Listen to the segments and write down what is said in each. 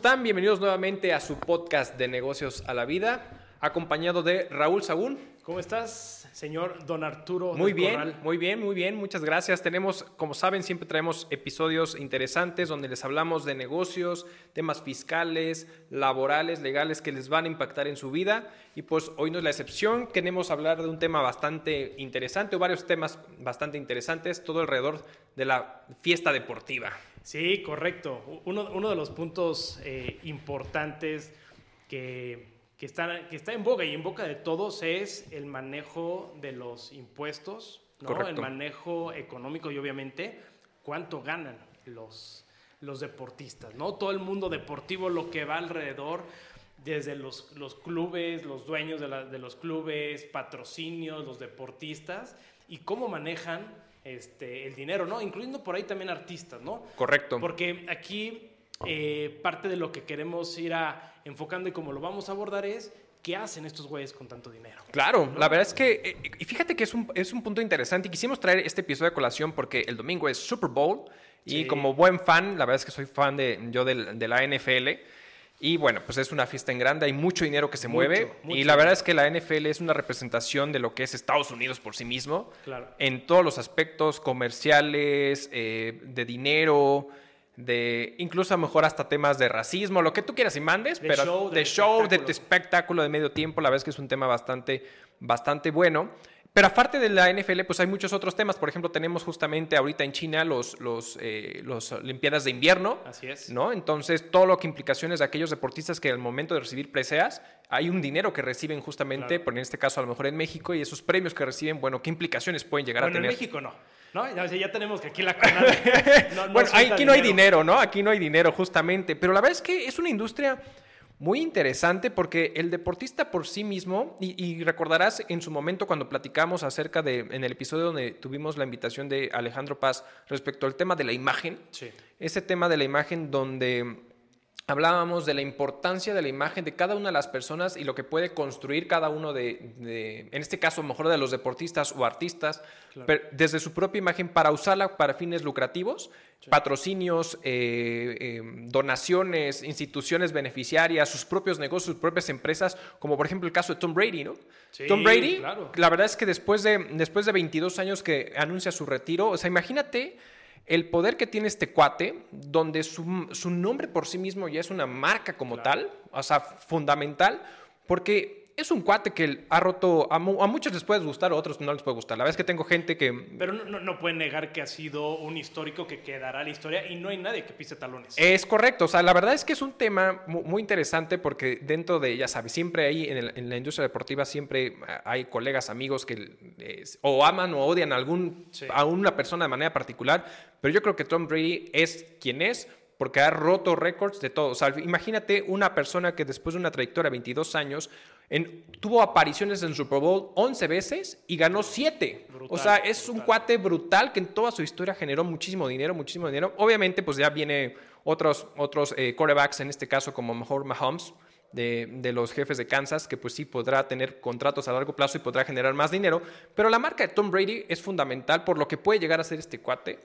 están? Bienvenidos nuevamente a su podcast de negocios a la vida, acompañado de Raúl Sagún. ¿Cómo estás, señor Don Arturo? Muy bien, muy bien, muy bien, muchas gracias. Tenemos, como saben, siempre traemos episodios interesantes donde les hablamos de negocios, temas fiscales, laborales, legales que les van a impactar en su vida. Y pues hoy no es la excepción, queremos hablar de un tema bastante interesante o varios temas bastante interesantes, todo alrededor de la fiesta deportiva. Sí, correcto. Uno, de los puntos eh, importantes que, que, está, que está en boga y en boca de todos es el manejo de los impuestos, ¿no? el manejo económico y obviamente cuánto ganan los, los deportistas. ¿no? Todo el mundo deportivo, lo que va alrededor desde los, los clubes, los dueños de, de, los clubes, patrocinios, los deportistas, y cómo manejan este, el dinero, ¿no? Incluyendo por ahí también artistas, ¿no? Correcto. Porque aquí eh, parte de lo que queremos ir a enfocando y como lo vamos a abordar es ¿qué hacen estos güeyes con tanto dinero? Claro, la verdad es que, eh, y fíjate que es un, es un punto interesante y quisimos traer este episodio de colación porque el domingo es Super Bowl y como buen fan, la verdad es que soy fan de, yo de la NFL. Y bueno, pues es una fiesta en grande, hay mucho dinero que se mueve. y la verdad es que la NFL es una representación de lo que es Estados Unidos por sí mismo. Claro. En todos los aspectos comerciales, eh, de dinero, de incluso a lo mejor hasta temas de racismo, lo que tú quieras y mandes, pero de show, de espectáculo de medio tiempo, la verdad es que es un tema bastante, bastante bueno. Pero aparte de la NFL, pues hay muchos otros temas. Por ejemplo, tenemos justamente ahorita en China los, los, eh, los Olimpiadas de invierno. Así es. ¿no? Entonces, todo lo que implicaciones de aquellos deportistas que al momento de recibir preseas, hay un dinero que reciben justamente, por en este caso a lo mejor en México, y esos premios que reciben, bueno, ¿qué implicaciones pueden llegar a tener? en México no. ¿No? Ya, tenemos que aquí la bueno, aquí no hay dinero, ¿no? Aquí no hay dinero, justamente. Pero la verdad es que es una industria muy interesante porque el deportista por sí mismo, y, recordarás en su momento cuando platicamos acerca de, en el episodio donde tuvimos la invitación de Alejandro Paz respecto al tema de la imagen, ese tema de la imagen donde hablábamos de la importancia de la imagen de cada una de las personas y lo que puede construir cada uno de, en este caso, mejor de los deportistas o artistas, desde su propia imagen para usarla para fines lucrativos, patrocinios, eh, eh, donaciones, instituciones beneficiarias, sus propios negocios, sus propias empresas, como por ejemplo el caso de Tom Brady, ¿no? Tom Brady, la verdad es que después de, después de 22 años que anuncia su retiro, o sea, imagínate el poder que tiene este cuate, donde su, nombre por sí mismo ya es una marca como tal, o sea, fundamental, porque es un cuate que ha roto, a, muchos les puede gustar, a otros no les puede gustar. La verdad es que tengo gente que... Pero no, no, pueden negar que ha sido un histórico que quedará la historia y no hay nadie que pise talones. Es correcto, o sea, la verdad es que es un tema muy, interesante porque dentro de, ya sabes, siempre ahí en, la industria deportiva siempre hay colegas, amigos que o aman o odian a, algún, a una persona de manera particular, pero yo creo que Tom Brady es quien es porque ha roto récords de todo. O sea, imagínate una persona que después de una trayectoria de 22 años tuvo apariciones en Super Bowl 11 veces y ganó 7. o sea, es un cuate brutal que en toda su historia generó muchísimo dinero, muchísimo dinero. Obviamente, pues ya viene otros, otros eh, quarterbacks, en este caso como mejor Mahomes, de, de, los jefes de Kansas, que pues sí podrá tener contratos a largo plazo y podrá generar más dinero. Pero la marca de Tom Brady es fundamental por lo que puede llegar a ser este cuate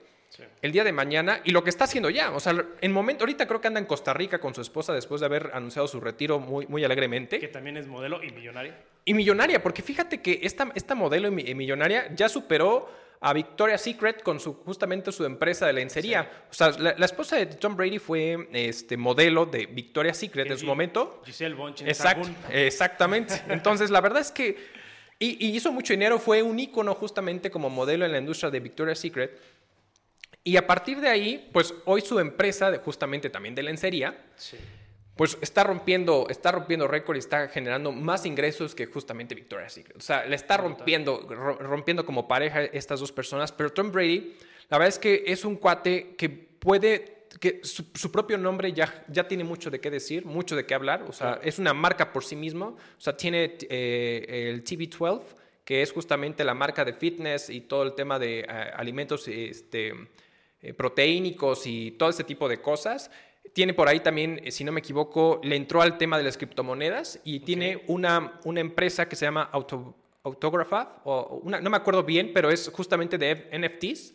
el día de mañana y lo que está haciendo ya. O sea, en momento, ahorita creo que anda en Costa Rica con su esposa después de haber anunciado su retiro muy, muy alegremente. Que también es modelo y millonaria. Y millonaria, porque fíjate que esta, esta modelo y millonaria ya superó a Victoria's Secret con su, justamente su empresa de lencería. O sea, la, esposa de Tom Brady fue este modelo de Victoria's Secret en su momento. Giselle Bonchen. Exacto, exactamente. Entonces, la verdad es que... Y, y hizo mucho dinero, fue un ícono justamente como modelo en la industria de Victoria's Secret. Y a partir de ahí, pues hoy su empresa, justamente también de lencería, pues está rompiendo, está rompiendo récord y está generando más ingresos que justamente Victoria's Secret. O sea, le está rompiendo, rompiendo como pareja estas dos personas. Pero Tom Brady, la verdad es que es un cuate que puede que su, propio nombre ya, ya tiene mucho de qué decir, mucho de qué hablar, o sea, es una marca por sí mismo, o sea, tiene eh, el TV12, que es justamente la marca de fitness y todo el tema de eh, alimentos este, eh, proteínicos y todo ese tipo de cosas. Tiene por ahí también, eh, si no me equivoco, le entró al tema de las criptomonedas y tiene una, una empresa que se llama Auto, Autograph, o una, no me acuerdo bien, pero es justamente de NFTs,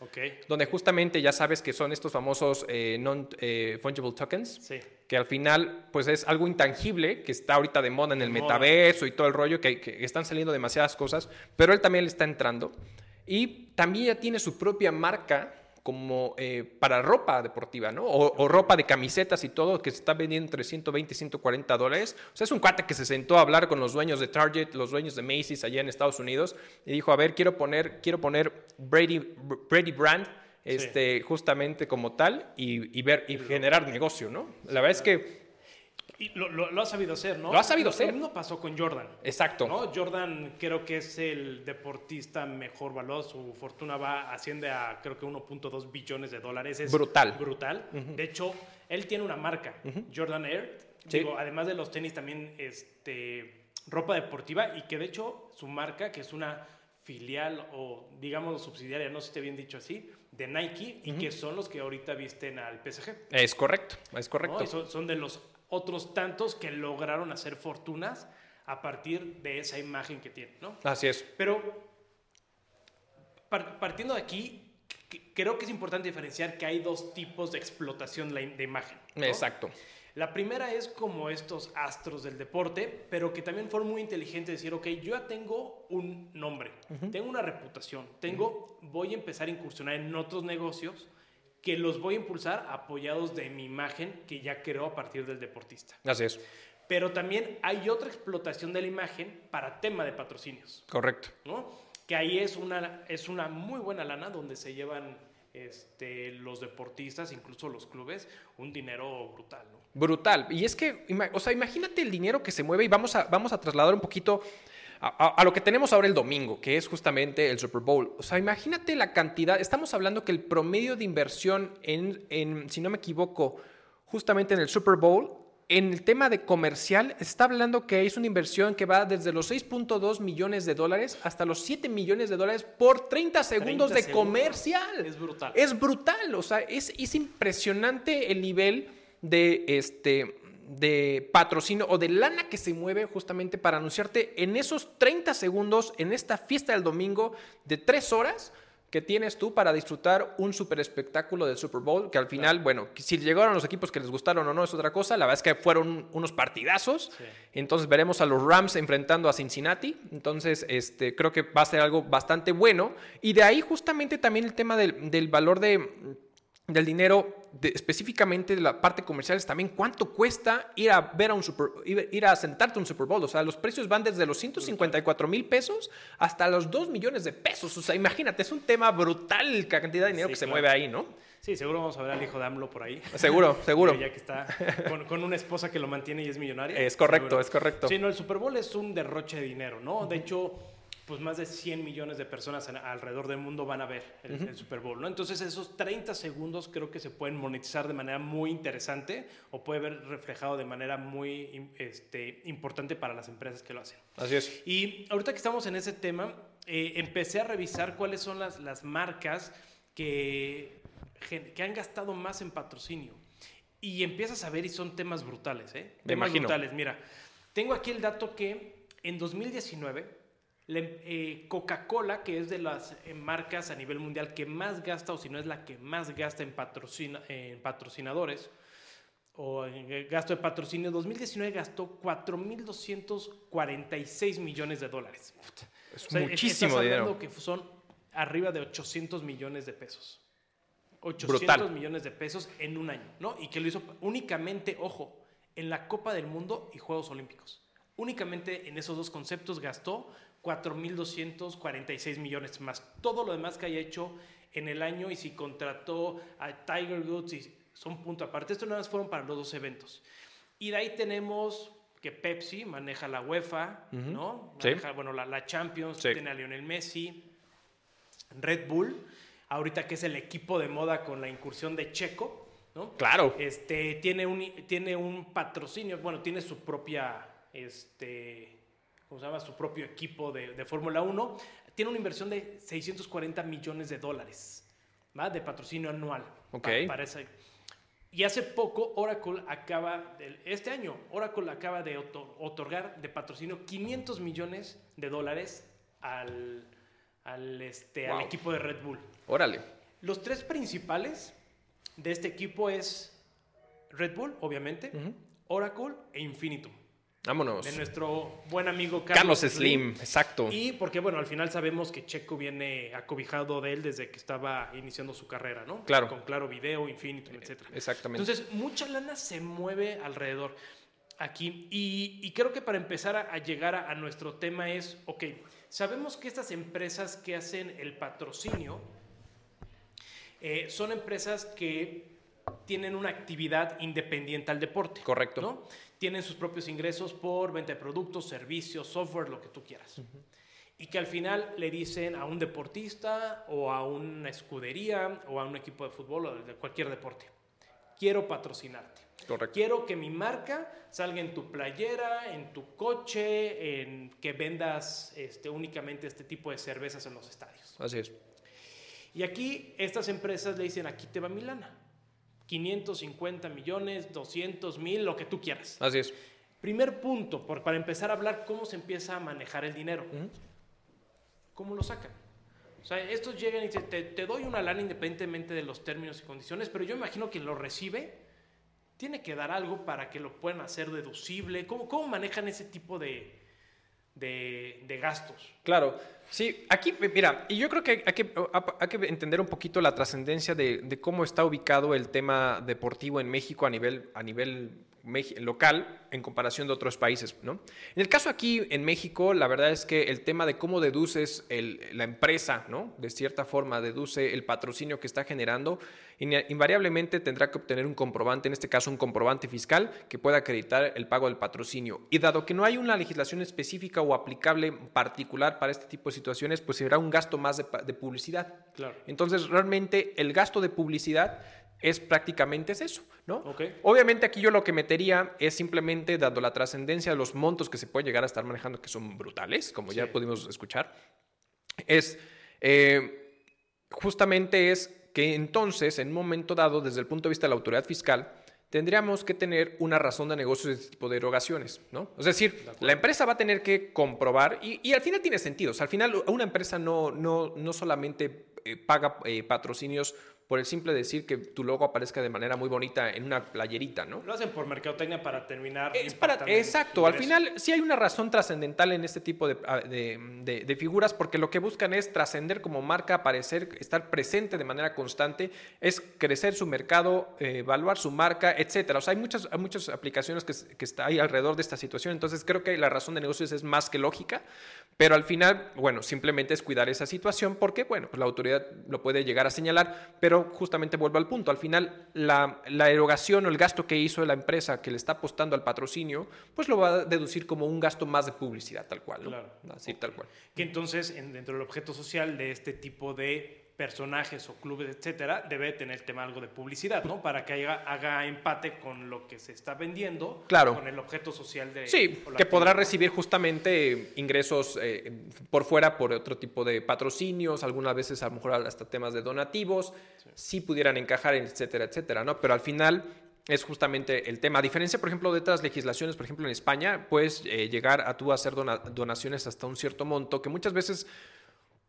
donde justamente ya sabes que son estos famosos eh, non-fungible eh, tokens, que al final pues es algo intangible, que está ahorita de moda en el metaverso y todo el rollo, que, que están saliendo demasiadas cosas, pero él también le está entrando. Y también ya tiene su propia marca como eh, para ropa deportiva, ¿no? O, ropa de camisetas y todo, que se está vendiendo entre 120 y 140 dólares. O sea, es un cuate que se sentó a hablar con los dueños de Target, los dueños de Macy's allá en Estados Unidos, y dijo, a ver, quiero poner, quiero poner Brady, Brady Brand este, justamente como tal y, ver, y generar negocio, ¿no? La verdad es que y lo, lo, ha sabido hacer, ¿no? Lo ha sabido hacer. Lo mismo pasó con Jordan. Exacto. ¿no? Jordan creo que es el deportista mejor valor. Su fortuna va asciende a creo que 1.2 billones de dólares. Es brutal. Brutal. De hecho, él tiene una marca, Jordan Air. Digo, además de los tenis, también este, ropa deportiva. Y que de hecho su marca, que es una filial o digamos subsidiaria, no sé si esté bien dicho así, de Nike y que son los que ahorita visten al PSG. Es correcto, es correcto. Son, son de los otros tantos que lograron hacer fortunas a partir de esa imagen que tienen, ¿no? Así es. Pero partiendo de aquí, creo que es importante diferenciar que hay dos tipos de explotación de imagen. Exacto. La primera es como estos astros del deporte, pero que también fueron muy inteligentes de decir, ok, yo ya tengo un nombre, tengo una reputación, tengo, voy a empezar a incursionar en otros negocios que los voy a impulsar apoyados de mi imagen que ya creo a partir del deportista. Así es. Pero también hay otra explotación de la imagen para tema de patrocinios. Correcto. ¿no? Que ahí es una, es una muy buena lana donde se llevan este, los deportistas, incluso los clubes, un dinero brutal. ¿no? Brutal. Y es que, o sea, imagínate el dinero que se mueve y vamos a, vamos a trasladar un poquito a, lo que tenemos ahora el domingo, que es justamente el Super Bowl. O sea, imagínate la cantidad, estamos hablando que el promedio de inversión en, en si no me equivoco, justamente en el Super Bowl, en el tema de comercial, está hablando que es una inversión que va desde los 6.2 millones de dólares hasta los 7 millones de dólares por 30 segundos de comercial. Es brutal. Es brutal, o sea, es, es impresionante el nivel de, este, de patrocinio o de lana que se mueve justamente para anunciarte en esos 30 segundos, en esta fiesta del domingo de 3 horas que tienes tú para disfrutar un super espectáculo del Super Bowl, que al final, bueno, si llegaron los equipos que les gustaron o no es otra cosa, la verdad es que fueron unos partidazos, entonces veremos a los Rams enfrentando a Cincinnati, entonces este, creo que va a ser algo bastante bueno, y de ahí justamente también el tema del, del valor de del dinero, específicamente de la parte comercial, es también cuánto cuesta ir a ver a un Super, ir a sentarte a un Super Bowl. O sea, los precios van desde los 154 mil pesos hasta los 2 millones de pesos. O sea, imagínate, es un tema brutal la cantidad de dinero que se mueve ahí, ¿no? Sí, seguro vamos a ver al hijo de AMLO por ahí. Seguro, seguro. ya que está con, una esposa que lo mantiene y es millonaria. Es correcto, es correcto. Sí, no, el Super Bowl es un derroche de dinero, ¿no? De hecho pues más de 100 millones de personas alrededor del mundo van a ver el, Super Bowl, ¿no? Entonces esos 30 segundos creo que se pueden monetizar de manera muy interesante o puede ver reflejado de manera muy este, importante para las empresas que lo hacen. Así es. Y ahorita que estamos en ese tema, eh, empecé a revisar cuáles son las, las marcas que, que han gastado más en patrocinio. Y empiezas a ver y son temas brutales, ¿eh? temas brutales. Mira, tengo aquí el dato que en 2019 eh, Coca-Cola, que es de las eh, marcas a nivel mundial que más gasta, o si no es la que más gasta en, patrocinadores, o en eh, gasto de patrocinio, 2019 gastó 4.246 millones de dólares. Es muchísimo dinero. que son arriba de 800 millones de pesos. 800 millones de pesos en un año, ¿no? Y que lo hizo únicamente, ojo, en la Copa del Mundo y Juegos Olímpicos. Únicamente en esos dos conceptos gastó 4.246 millones más. Todo lo demás que haya hecho en el año y si contrató a Tiger Woods y son punto aparte. Esto nada más fueron para los dos eventos. Y de ahí tenemos que Pepsi maneja la UEFA, ¿no? Maneja, bueno, la, Champions, tiene a Lionel Messi, Red Bull, ahorita que es el equipo de moda con la incursión de Checo, ¿no? Claro. Este, tiene, un, tiene un patrocinio, bueno, tiene su propia, este, como se llama, su propio equipo de, Fórmula 1, tiene una inversión de 640 millones de dólares ¿va? de patrocinio anual. Ok. Para, y hace poco Oracle acaba, este año, Oracle acaba de otorgar de patrocinio 500 millones de dólares al, al, este, al equipo de Red Bull. Órale. Los tres principales de este equipo es Red Bull, obviamente, Oracle e Infinitum. Vámonos. De nuestro buen amigo Carlos, Slim, exacto. Y porque, bueno, al final sabemos que Checo viene acobijado de él desde que estaba iniciando su carrera, ¿no? Claro. Con Claro Video, Infinitum, etc. Exactamente. Entonces, mucha lana se mueve alrededor aquí. Y, creo que para empezar a, llegar a, nuestro tema es, ok, sabemos que estas empresas que hacen el patrocinio eh, son empresas que tienen una actividad independiente al deporte. Correcto. ¿no? Tienen sus propios ingresos por venta de productos, servicios, software, lo que tú quieras. Y que al final le dicen a un deportista o a una escudería o a un equipo de fútbol o de cualquier deporte, quiero patrocinarte. Correcto. Quiero que mi marca salga en tu playera, en tu coche, en que vendas este, únicamente este tipo de cervezas en los estadios. Así es. Y aquí estas empresas le dicen, aquí te va mi lana. 550 millones, 200 mil, lo que tú quieras. Así es. Primer punto, por, para empezar a hablar cómo se empieza a manejar el dinero. ¿Cómo lo sacan? O sea, estos llegan y dicen, te, te, doy una lana independientemente de los términos y condiciones, pero yo imagino que lo recibe tiene que dar algo para que lo puedan hacer deducible. ¿Cómo, cómo manejan ese tipo de, de, gastos? Claro, sí, aquí, mira, y yo creo que hay que, hay que entender un poquito la trascendencia de, de, cómo está ubicado el tema deportivo en México a nivel, a nivel local en comparación de otros países. ¿no? En el caso aquí en México, la verdad es que el tema de cómo deduces la empresa, ¿no? de cierta forma deduce el patrocinio que está generando, invariablemente tendrá que obtener un comprobante, en este caso un comprobante fiscal, que pueda acreditar el pago del patrocinio. Y dado que no hay una legislación específica o aplicable particular para este tipo de situaciones, pues será un gasto más de, de publicidad. Claro. Entonces, realmente el gasto de publicidad es prácticamente es eso, ¿no? Okay. Obviamente aquí yo lo que metería es simplemente dando la trascendencia de los montos que se puede llegar a estar manejando, que son brutales, como ya pudimos escuchar, es eh, justamente es que entonces, en un momento dado, desde el punto de vista de la autoridad fiscal, tendríamos que tener una razón de negocio de este tipo de erogaciones, ¿no? Es decir, la empresa va a tener que comprobar, y, al final tiene sentido, o sea, al final una empresa no, no, no solamente eh, paga eh, patrocinios por el simple decir que tu logo aparezca de manera muy bonita en una playerita, ¿no? Lo hacen por mercadotecnia para terminar. Es para, exacto, al final sí hay una razón trascendental en este tipo ah, de, de, figuras porque lo que buscan es trascender como marca, aparecer, estar presente de manera constante, es crecer su mercado, eh, evaluar su marca, etcétera. O sea, hay muchas, hay muchas aplicaciones que, que ahí alrededor de esta situación, entonces creo que la razón de negocios es más que lógica, pero al final, bueno, simplemente es cuidar esa situación porque, bueno, pues la autoridad lo puede llegar a señalar, pero justamente vuelvo al punto. Al final, la, erogación o el gasto que hizo la empresa que le está apostando al patrocinio, pues lo va a deducir como un gasto más de publicidad, tal cual. Claro. Así, tal cual. Que entonces, dentro del objeto social de este tipo de personajes o clubes, etcétera, debe tener tema algo de publicidad, ¿no? Para que haga, empate con lo que se está vendiendo, claro. con el objeto social de... Sí, que podrá recibir justamente ingresos eh, por fuera por otro tipo de patrocinios, algunas veces a lo mejor hasta temas de donativos, sí, pudieran encajar, etcétera, etcétera, ¿no? Pero al final es justamente el tema. A diferencia, por ejemplo, de otras legislaciones, por ejemplo, en España, puedes eh, llegar a tú hacer donaciones hasta un cierto monto, que muchas veces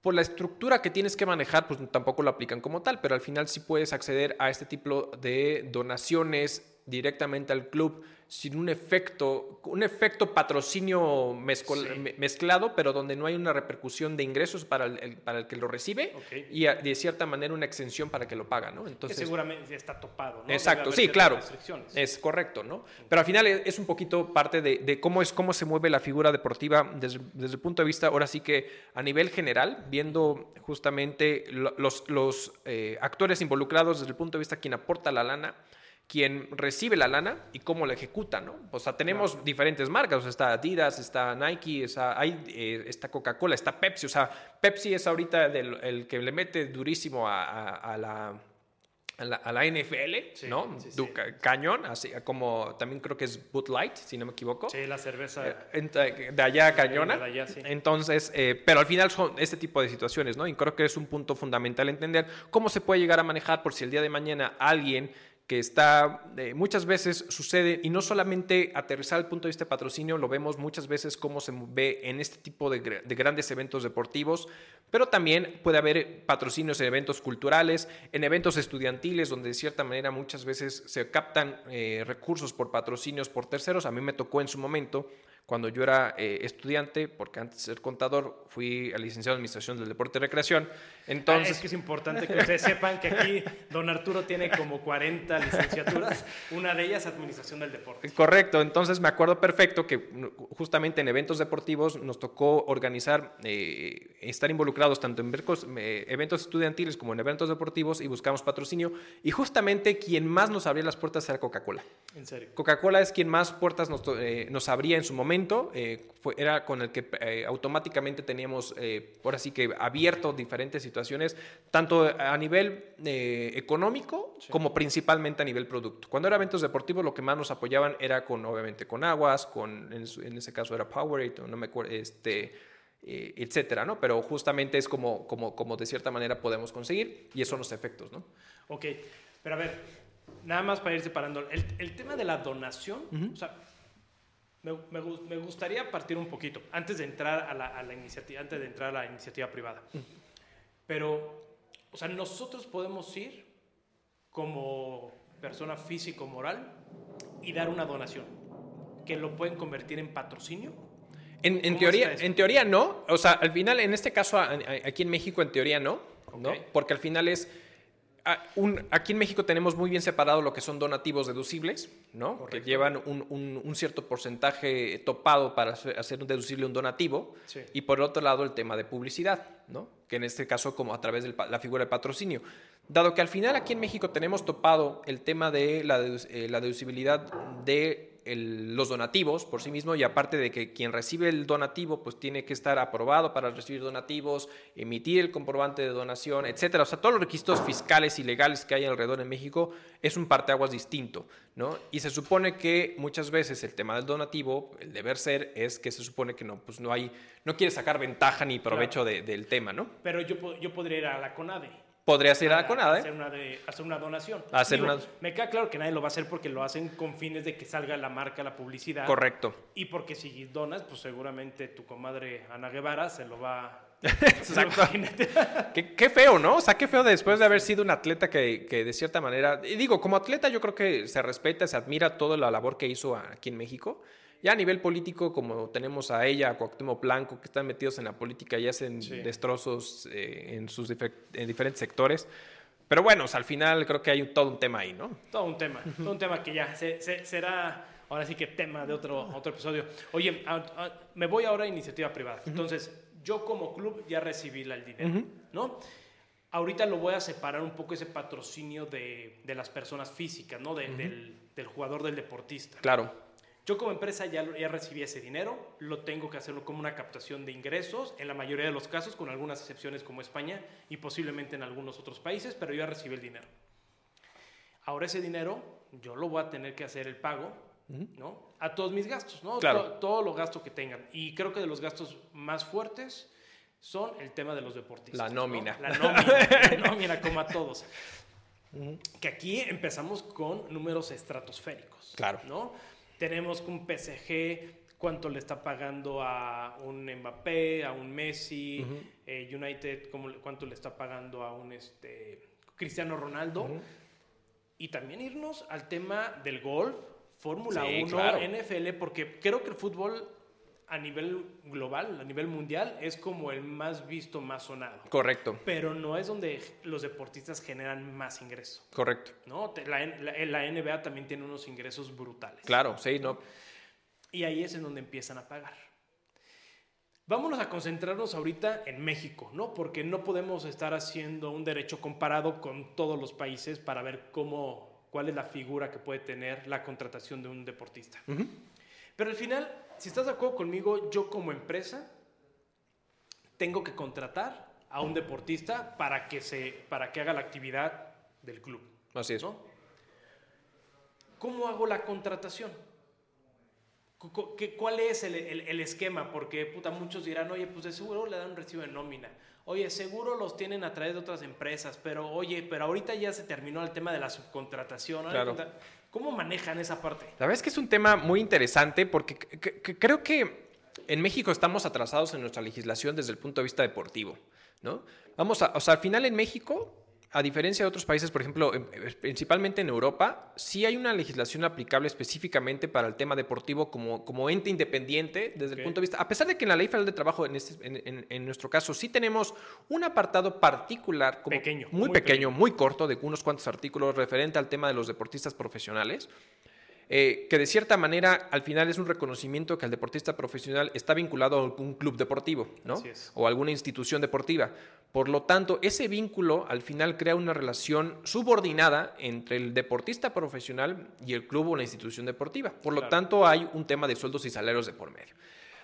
por la estructura que tienes que manejar, pues tampoco lo aplican como tal, pero al final sí puedes acceder a este tipo de donaciones directamente al club sin un efecto, un efecto patrocinio mezclado, pero donde no hay una repercusión de ingresos para el, para el que lo recibe y de cierta manera una exención para que lo paga, ¿no? Entonces, que seguramente está topado, ¿no? Exacto, sí, claro. Es correcto, ¿no? Pero al final es un poquito parte de, cómo, es, cómo se mueve la figura deportiva desde, el punto de vista, ahora sí que a nivel general, viendo justamente los, los eh, actores involucrados desde el punto de vista quien aporta la lana, quien recibe la lana y cómo la ejecuta, ¿no? O sea, tenemos diferentes marcas, o sea, está Adidas, está Nike, está, hay, eh, está Coca-Cola, está Pepsi, o sea, Pepsi es ahorita el que le mete durísimo a, la a la, NFL, ¿no? Cañón, así como también creo que es Bud Light, si no me equivoco. Sí, la cerveza. Eh, de allá cañona. Entonces, eh, pero al final son este tipo de situaciones, ¿no? Y creo que es un punto fundamental entender cómo se puede llegar a manejar por si el día de mañana alguien que está, eh, muchas veces sucede, y no solamente aterrizar al punto de vista de patrocinio, lo vemos muchas veces cómo se ve en este tipo de, grandes eventos deportivos, pero también puede haber patrocinios en eventos culturales, en eventos estudiantiles, donde de cierta manera muchas veces se captan eh, recursos por patrocinios por terceros. A mí me tocó en su momento cuando yo era eh, estudiante, porque antes de ser contador fui licenciado en Administración del Deporte y Recreación. Entonces... Ah, es que es importante que ustedes sepan que aquí don Arturo tiene como 40 licenciaturas, una de ellas Administración del Deporte. Correcto, entonces me acuerdo perfecto que justamente en eventos deportivos nos tocó organizar, eh, estar involucrados tanto en eh, eventos estudiantiles como en eventos deportivos y buscamos patrocinio. Y justamente quien más nos abría las puertas era Coca-Cola. ¿En serio? Coca-Cola es quien más puertas nos, nos abría en su momento eh, era con el que eh, automáticamente teníamos, eh, por así que abierto diferentes situaciones, tanto a nivel económico como principalmente a nivel producto. Cuando era eventos deportivos, lo que más nos apoyaban era con, obviamente, con aguas, con, en, ese caso era Powerade, no me acuerdo, este, etcétera, ¿no? Pero justamente es como, como, como de cierta manera podemos conseguir y esos son los efectos, ¿no? Ok, pero a ver, nada más para ir separando, el, el tema de la donación, o sea, me, me, gustaría partir un poquito, antes de entrar a la, a la, iniciativa, antes de entrar a la iniciativa privada. Pero, o sea, nosotros podemos ir como persona físico-moral y dar una donación, que lo pueden convertir en patrocinio. En, en teoría, en teoría no. O sea, al final, en este caso, aquí en México, en teoría no. ¿no? Porque al final es aquí en México tenemos muy bien separado lo que son donativos deducibles, ¿no? que llevan un, cierto porcentaje topado para hacer un deducible un donativo, y por otro lado el tema de publicidad, ¿no? que en este caso como a través de la figura de patrocinio. Dado que al final aquí en México tenemos topado el tema de la, eh, la deducibilidad de los donativos por sí mismo y aparte de que quien recibe el donativo pues tiene que estar aprobado para recibir donativos, emitir el comprobante de donación, etcétera. O sea, todos los requisitos fiscales y legales que hay alrededor en México es un parteaguas distinto, ¿no? Y se supone que muchas veces el tema del donativo, el deber ser, es que se supone que no, pues no hay, no quiere sacar ventaja ni provecho del tema, ¿no? Pero yo, yo podría ir a la CONADE Podría ser a CONADE. Hacer una, de, hacer una donación. Hacer una... Me queda claro que nadie lo va a hacer porque lo hacen con fines de que salga la marca, la publicidad. Correcto. Y porque si donas, pues seguramente tu comadre Ana Guevara se lo va Exacto. qué, qué, feo, ¿no? O sea, qué feo después de haber sido un atleta que, que, de cierta manera, y digo, como atleta yo creo que se respeta, se admira toda la labor que hizo aquí en México. Ya a nivel político, como tenemos a ella, a Cuauhtémoc Blanco, que están metidos en la política y hacen destrozos eh, en sus en diferentes sectores. Pero bueno, al final creo que hay todo un tema ahí, ¿no? Todo un tema, todo un tema que ya será ahora sí que tema de otro, otro episodio. Oye, me voy ahora a iniciativa privada. Entonces, yo como club ya recibí el dinero, ¿no? Ahorita lo voy a separar un poco ese patrocinio de, de las personas físicas, ¿no? del, del, jugador, del deportista. Claro. Yo como empresa ya, ya recibí ese dinero, lo tengo que hacerlo como una captación de ingresos, en la mayoría de los casos, con algunas excepciones como España y posiblemente en algunos otros países, pero yo ya recibí el dinero. Ahora ese dinero yo lo voy a tener que hacer el pago, ¿no? A todos mis gastos, ¿no? Claro. todos los gastos que tengan. Y creo que de los gastos más fuertes son el tema de los deportistas. La nómina. La nómina, la nómina como a todos. Que aquí empezamos con números estratosféricos. Claro. ¿no? Tenemos un PSG, cuánto le está pagando a un Mbappé, a un Messi, eh, United, cuánto le está pagando a un este, Cristiano Ronaldo. Y también irnos al tema del golf, Fórmula 1, NFL, porque creo que el fútbol a nivel global, a nivel mundial, es como el más visto, más sonado. Correcto. Pero no es donde los deportistas generan más ingresos. Correcto. ¿no? La, la, NBA también tiene unos ingresos brutales. Claro, sí, ¿no? Y ahí es en donde empiezan a pagar. Vámonos a concentrarnos ahorita en México, ¿no? Porque no podemos estar haciendo un derecho comparado con todos los países para ver cómo, cuál es la figura que puede tener la contratación de un deportista. Pero al final, si estás de acuerdo conmigo, yo como empresa tengo que contratar a un deportista para que, se, para que haga la actividad del club. Así es. ¿Cómo hago la contratación? ¿Cuál es el, el, esquema? Porque puta, muchos dirán, oye, pues de seguro le dan un recibo de nómina. Oye, seguro los tienen a través de otras empresas, pero oye, pero ahorita ya se terminó el tema de la subcontratación. Claro. ¿Cómo manejan esa parte? La verdad es que es un tema muy interesante porque creo que en México estamos atrasados en nuestra legislación desde el punto de vista deportivo, ¿no? Vamos a, o sea, al final en México a diferencia de otros países, por ejemplo, principalmente en Europa, sí hay una legislación aplicable específicamente para el tema deportivo como, como ente independiente desde el punto de vista, a pesar de que en la Ley Federal de Trabajo, en, este, en, nuestro caso, sí tenemos un apartado particular, como pequeño, muy, pequeño, muy corto, de unos cuantos artículos referente al tema de los deportistas profesionales. Eh, que de cierta manera al final es un reconocimiento que el deportista profesional está vinculado a un club deportivo, ¿no? O alguna institución deportiva. Por lo tanto, ese vínculo al final crea una relación subordinada entre el deportista profesional y el club o la institución deportiva. Por lo tanto, hay un tema de sueldos y salarios de por medio.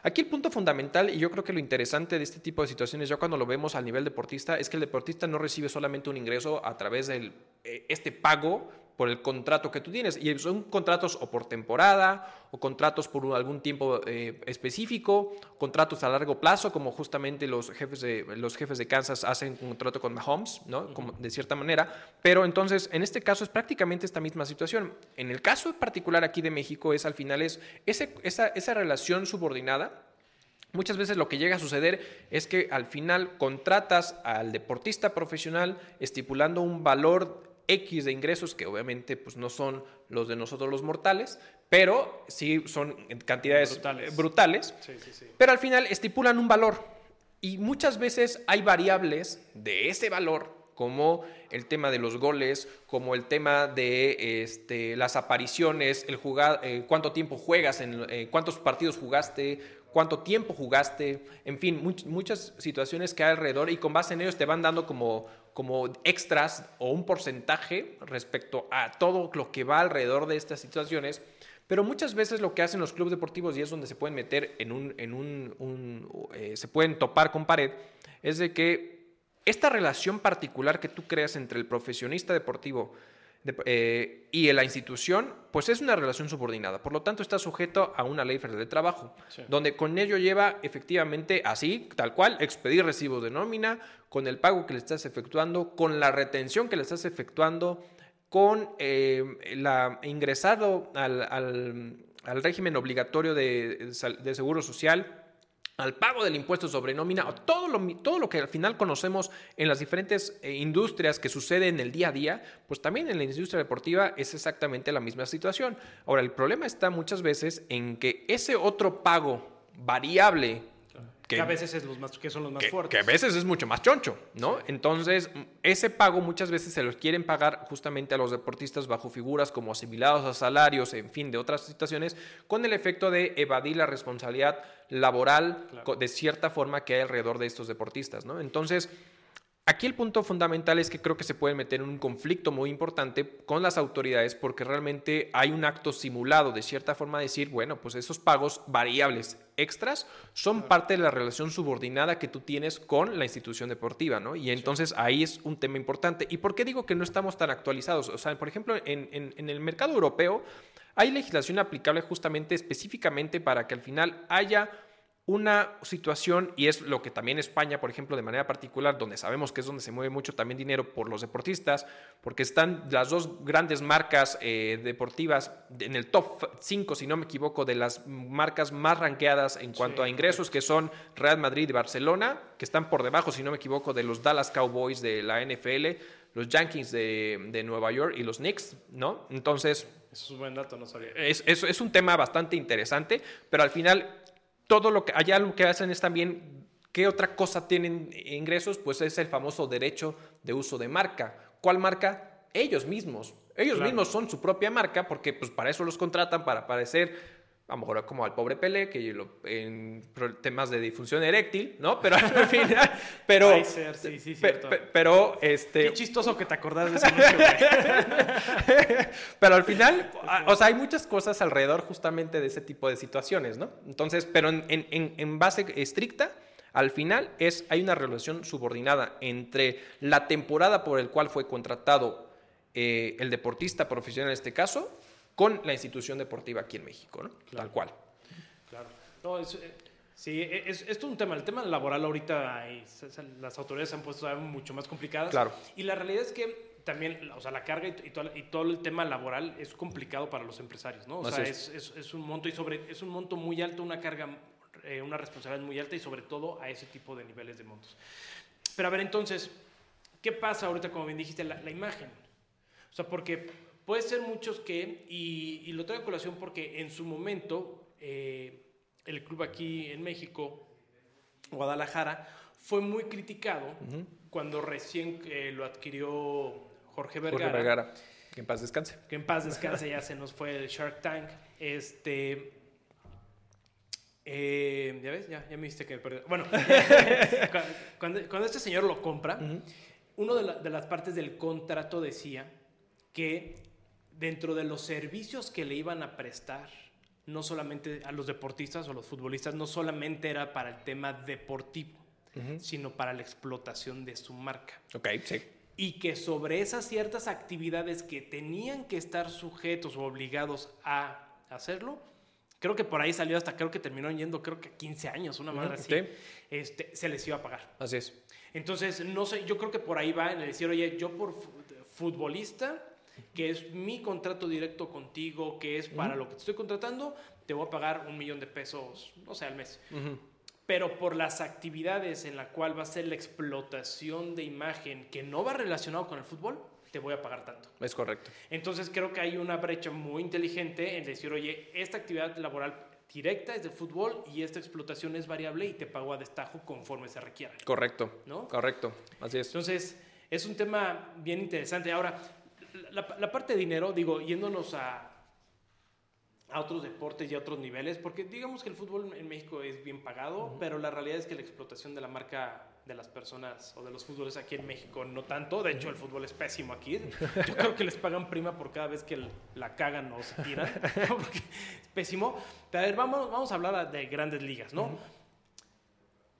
Aquí el punto fundamental, y yo creo que lo interesante de este tipo de situaciones, ya cuando lo vemos al nivel deportista, es que el deportista no recibe solamente un ingreso a través de eh, este pago por el contrato que tú tienes. Y son contratos o por temporada, o contratos por algún tiempo eh, específico, contratos a largo plazo, como justamente los jefes de, los jefes de Kansas hacen un contrato con Mahomes, ¿no? Como, de cierta manera. Pero entonces, en este caso es prácticamente esta misma situación. En el caso particular aquí de México es al final es ese, esa, esa relación subordinada Muchas veces lo que llega a suceder es que al final contratas al deportista profesional estipulando un valor X de ingresos que obviamente pues, no son los de nosotros los mortales, pero sí son cantidades brutales, pero al final estipulan un valor. Y muchas veces hay variables de ese valor como el tema de los goles, como el tema de este, las apariciones, el jugar, eh, cuánto tiempo juegas, en, eh, cuántos partidos jugaste, cuánto tiempo jugaste, en fin, muchas situaciones que hay alrededor y con base en ellos te van dando como, como extras o un porcentaje respecto a todo lo que va alrededor de estas situaciones. Pero muchas veces lo que hacen los clubes deportivos, y es donde se pueden meter en un, en un, eh, se pueden topar con pared, es de que esta relación particular que tú creas entre el profesionista deportivo eh, y la institución, pues es una relación subordinada. Por lo tanto, está sujeto a una ley federal de trabajo, donde con ello lleva efectivamente así, tal cual, expedir recibos de nómina, con el pago que le estás efectuando, con la retención que le estás efectuando, con eh, la ingresado al, al, régimen obligatorio de, de seguro social al pago del impuesto sobre nómina, todo lo, todo lo que al final conocemos en las diferentes eh, industrias que sucede en el día a día, pues también en la industria deportiva es exactamente la misma situación. Ahora, el problema está muchas veces en que ese otro pago variable que, a veces es los más, que son los más fuertes. Que a veces es mucho más choncho, ¿no? Entonces, ese pago muchas veces se los quieren pagar justamente a los deportistas bajo figuras como asimilados a salarios, en fin, de otras situaciones, con el efecto de evadir la responsabilidad laboral de cierta forma que hay alrededor de estos deportistas, ¿no? Entonces, Aquí el punto fundamental es que creo que se puede meter en un conflicto muy importante con las autoridades porque realmente hay un acto simulado, de cierta forma decir, bueno, pues esos pagos variables extras son parte de la relación subordinada que tú tienes con la institución deportiva, ¿no? Y entonces ahí es un tema importante. ¿Y por qué digo que no estamos tan actualizados? O sea, por ejemplo, en, en el mercado europeo hay legislación aplicable justamente específicamente para que al final haya una situación, y es lo que también España, por ejemplo, de manera particular, donde sabemos que es donde se mueve mucho también dinero por los deportistas, porque están las dos grandes marcas eh, deportivas en el top 5, si no me equivoco, de las marcas más ranqueadas en cuanto a ingresos, que son Real Madrid y Barcelona, que están por debajo, si no me equivoco, de los Dallas Cowboys de la NFL, los Yankees de, Nueva York y los Knicks, ¿no? Entonces... Eso es un buen dato, no sabía. Es, es un tema bastante interesante, pero al final todo lo que allá lo que hacen es también qué otra cosa tienen ingresos, pues es el famoso derecho de uso de marca. ¿Cuál marca? Ellos mismos. Ellos mismos son su propia marca porque pues para eso los contratan para aparecer a lo mejor como al pobre Pelé, que lo, en temas de disfunción eréctil, ¿no? Pero al final, pero, ser, sí, sí, pero, este... Qué chistoso que te acordás de anuncio, pero al final, o sea, hay muchas cosas alrededor justamente de ese tipo de situaciones, ¿no? Entonces, pero en, en, en base estricta, al final es, hay una relación subordinada entre la temporada por el cual fue contratado eh, el deportista profesional en este caso con la institución deportiva aquí en México, ¿no? Tal cual. Claro. No, es, eh, sí, e, es, es, un tema. El tema laboral ahorita las autoridades se han puesto mucho más complicadas. Claro. Y la realidad es que también, o sea, la carga y, todo, y, todo, el tema laboral es complicado para los empresarios, ¿no? O sea, es. Es, es, un monto y sobre, es un monto muy alto, una carga, eh, una responsabilidad muy alta y sobre todo a ese tipo de niveles de montos. Pero a ver, entonces, ¿qué pasa ahorita, como bien dijiste, la, la imagen? O sea, porque puede ser muchos que, y, y lo traigo a colación porque en su momento, eh, el club aquí en México, Guadalajara, fue muy criticado uh -huh. cuando recién eh, lo adquirió Jorge Vergara. Jorge Vergara. Que en paz descanse. Que en paz descanse, ya se nos fue el Shark Tank. Este. Eh, ya ves, ya, ya me viste que me Bueno, cuando, cuando, este señor lo compra, uh -huh. una de, la, de las partes del contrato decía que dentro de los servicios que le iban a prestar, no solamente a los deportistas o los futbolistas, no solamente era para el tema deportivo, uh -huh. sino para la explotación de su marca. Ok, sí y que sobre esas ciertas actividades que tenían que estar sujetos o obligados a hacerlo, creo que por ahí salió hasta, creo que terminó yendo, creo que 15 años, una madre así, sí. este, se les iba a pagar. Así es. Entonces, no sé, yo creo que por ahí va en el decir, oye, yo por futbolista, que es mi contrato directo contigo, que es para uh -huh. lo que te estoy contratando, te voy a pagar un millón de pesos, no sé, al mes. Uh -huh pero por las actividades en la cual va a ser la explotación de imagen que no va relacionado con el fútbol, te voy a pagar tanto. Es correcto. Entonces creo que hay una brecha muy inteligente en decir, oye, esta actividad laboral directa es de fútbol y esta explotación es variable y te pago a destajo conforme se requiera. Correcto. ¿No? Correcto. Así es. Entonces, es un tema bien interesante. Ahora, la, la parte de dinero, digo, yéndonos a, a otros deportes y a otros niveles, porque digamos que el fútbol en México es bien pagado, uh -huh. pero la realidad es que la explotación de la marca de las personas o de los fútboles aquí en México no tanto, de hecho el fútbol es pésimo aquí, yo creo que les pagan prima por cada vez que la cagan o se tiran, porque es pésimo, pero a ver, vamos, vamos a hablar de grandes ligas, ¿no? Uh -huh.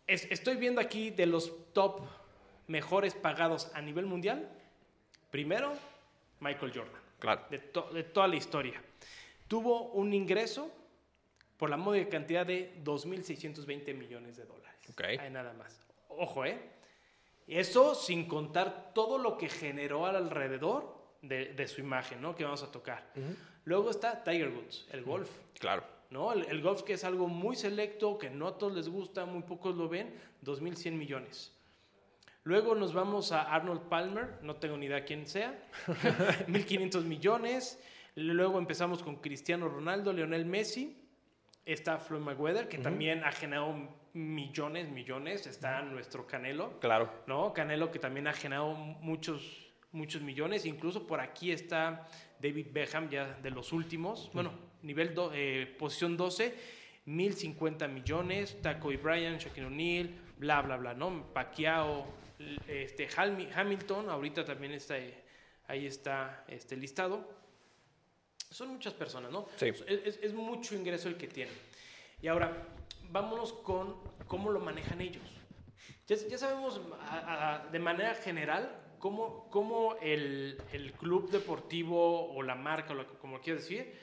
es, estoy viendo aquí de los top mejores pagados a nivel mundial, primero Michael Jordan, claro. de, to de toda la historia tuvo un ingreso por la módica cantidad de 2.620 millones de dólares. Okay. Hay nada más. Ojo, ¿eh? Eso sin contar todo lo que generó alrededor de, de su imagen, ¿no? Que vamos a tocar. Uh -huh. Luego está Tiger Woods, el golf. Claro. ¿No? El, el, golf que es algo muy selecto, que no a todos les gusta, muy pocos lo ven, 2.100 millones. Luego nos vamos a Arnold Palmer, no tengo ni idea quién sea, 1.500 millones. Luego empezamos con Cristiano Ronaldo, Lionel Messi. Está Floyd Mayweather, que uh -huh. también ha generado millones, millones. Está nuestro Canelo. Claro. ¿No? Canelo que también ha generado muchos, muchos millones. Incluso por aquí está David Beckham, ya de los últimos. Uh -huh. Bueno, nivel do, eh, posición 12, 1050 millones. Taco y Bryan, Shaquille O'Neal, bla, bla, bla, ¿no? Pacquiao, este, Hamilton, ahorita también está, ahí está este, listado son muchas personas, ¿no? Sí. Es, es, mucho ingreso el que tienen. Y ahora, vámonos con cómo lo manejan ellos. Ya, ya sabemos a, a, de manera general cómo, cómo el, el, club deportivo o la marca, o lo, como quieras decir,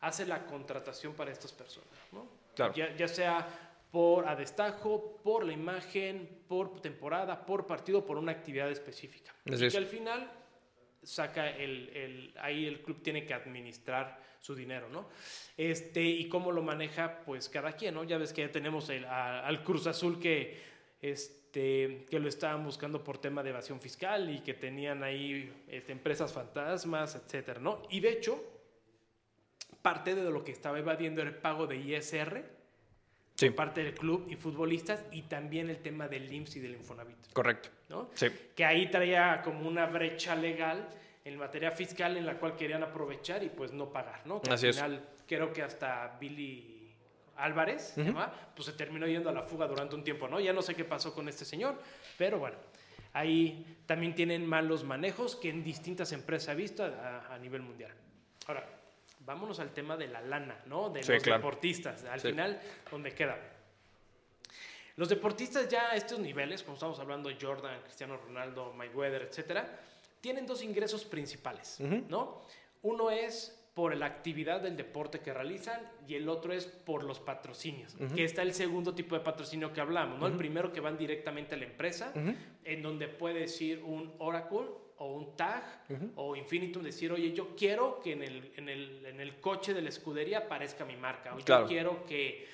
hace la contratación para estas personas, ¿no? Claro. Ya, ya sea por a destajo, por la imagen, por temporada, por partido, por una actividad específica. Es y que al final saca el, el, ahí el club tiene que administrar su dinero, ¿no? Este, y cómo lo maneja, pues cada quien, ¿no? Ya ves que ya tenemos el, a, al Cruz Azul que, este, que lo estaban buscando por tema de evasión fiscal y que tenían ahí este, empresas fantasmas, etcétera, ¿no? Y de hecho, parte de lo que estaba evadiendo era el pago de ISR sí. por parte del club y futbolistas y también el tema del IMSS y del Infonavit. Correcto. ¿no? Sí. Que ahí traía como una brecha legal en materia fiscal en la cual querían aprovechar y pues no pagar, ¿no? Que Así al final es. creo que hasta Billy Álvarez, uh -huh. pues se terminó yendo a la fuga durante un tiempo, ¿no? Ya no sé qué pasó con este señor, pero bueno, ahí también tienen malos manejos que en distintas empresas he visto a, a nivel mundial. Ahora, vámonos al tema de la lana, ¿no? De sí, los claro. deportistas, al sí. final, ¿dónde queda? Los deportistas ya a estos niveles, como estamos hablando Jordan, Cristiano Ronaldo, Mayweather, etcétera, tienen dos ingresos principales, uh -huh. ¿no? Uno es por la actividad del deporte que realizan y el otro es por los patrocinios, que está el segundo tipo de patrocinio que hablamos, ¿no? El primero que van directamente a la empresa, en donde puede decir un Oracle o un tag o Infinitum decir, oye, yo quiero que en el, en el, en el coche de la escudería aparezca mi marca, o yo quiero que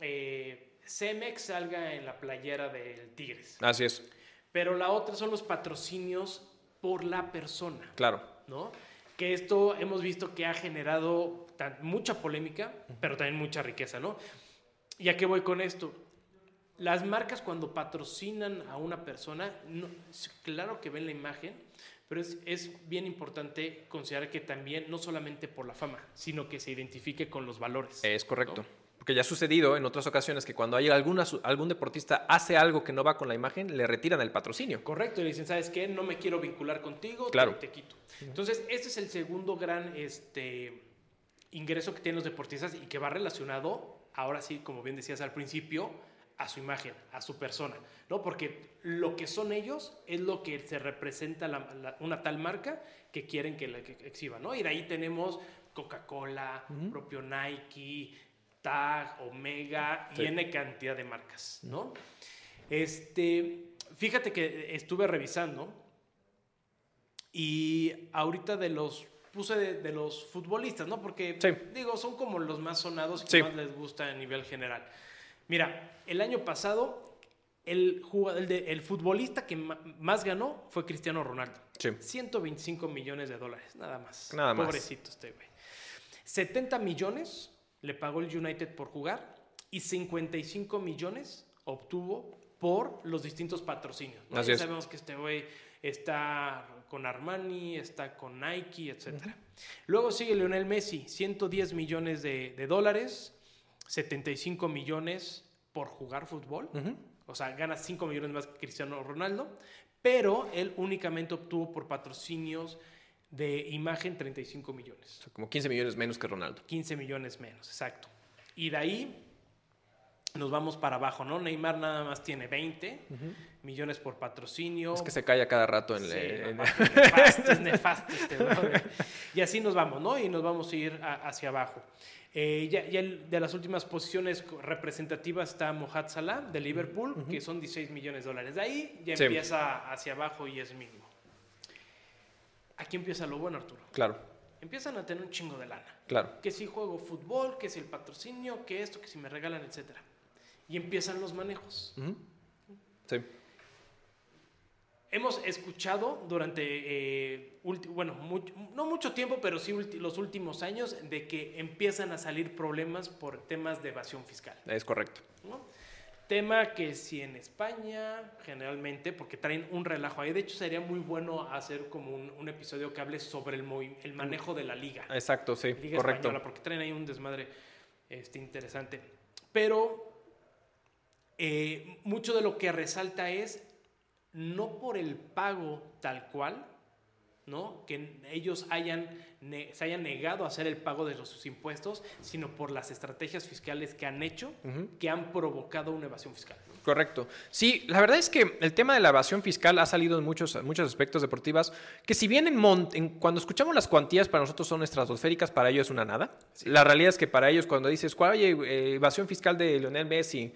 eh, Cemex salga en la playera del Tigres. Así es. Pero la otra son los patrocinios por la persona. Claro. ¿No? que esto hemos visto que ha generado mucha polémica, pero también mucha riqueza, ¿no? ¿Y a qué voy con esto? Las marcas cuando patrocinan a una persona, claro que ven la imagen, pero es, es, bien importante considerar que también, no solamente por la fama, sino que se identifique con los valores. Es correcto. Porque ya ha sucedido en otras ocasiones que cuando hay alguna, algún deportista hace algo que no va con la imagen, le retiran el patrocinio. Correcto, y le dicen, ¿sabes qué? No me quiero vincular contigo, claro. te, quito. Entonces, este es el segundo gran este, ingreso que tienen los deportistas y que va relacionado, ahora sí, como bien decías al principio, a su imagen, a su persona, ¿no? Porque lo que son ellos es lo que se representa una tal marca que quieren que la exhiban, ¿no? Y de ahí tenemos Coca-Cola, propio Nike, TAG, Omega y N cantidad de marcas, ¿no? Este, fíjate que estuve revisando y ahorita de los puse de, los futbolistas, ¿no? Porque digo, son como los más sonados y que más les gusta a nivel general. Mira, el año pasado el, el, futbolista que más ganó fue Cristiano Ronaldo. 125 millones de dólares, nada más. Nada más. Pobrecito este güey. 70 millones le pagó el United por jugar y 55 millones obtuvo por los distintos patrocinios. ya sabemos que este güey está con Armani, está con Nike, etc. Luego sigue Lionel Messi, 110 millones de, dólares, 75 millones por jugar fútbol. O sea, gana 5 millones más que Cristiano Ronaldo, pero él únicamente obtuvo por patrocinios de imagen 35 millones. O sea, como 15 millones menos que Ronaldo. 15 millones menos, exacto. Y de ahí nos vamos para abajo, ¿no? Neymar nada más tiene 20 millones por patrocinio. Es que se calla cada rato en... Sí, nefasto, es nefasto este Y así nos vamos, ¿no? Y nos vamos a ir hacia abajo. Eh, ya, de las últimas posiciones representativas está Mohamed Salah de Liverpool, que son 16 millones de dólares. De ahí ya empieza hacia abajo y es mínimo. Aquí empieza lo bueno, Arturo. Claro. Empiezan a tener un chingo de lana. Claro. Que si juego fútbol, que si el patrocinio, que esto, que si me regalan, etcétera. Y empiezan los manejos. Sí. Hemos escuchado durante, eh, bueno, no mucho tiempo, pero sí los últimos años, de que empiezan a salir problemas por temas de evasión fiscal. Es correcto. ¿no? Tema que si en España, generalmente, porque traen un relajo ahí, de hecho sería muy bueno hacer como un, episodio que hable sobre el, el, manejo de la liga. Exacto, sí, liga correcto. Española, porque traen ahí un desmadre este, interesante. Pero eh, mucho de lo que resalta es no por el pago tal cual, ¿no? que ellos hayan, se hayan negado a hacer el pago de sus impuestos, sino por las estrategias fiscales que han hecho, que han provocado una evasión fiscal. Correcto. Sí, la verdad es que el tema de la evasión fiscal ha salido en muchos, muchos aspectos deportivas, que si bien en, cuando escuchamos las cuantías para nosotros son estratosféricas, para ellos es una nada. La realidad es que para ellos cuando dices, ¿cuál oye, eh, evasión fiscal de Lionel Messi?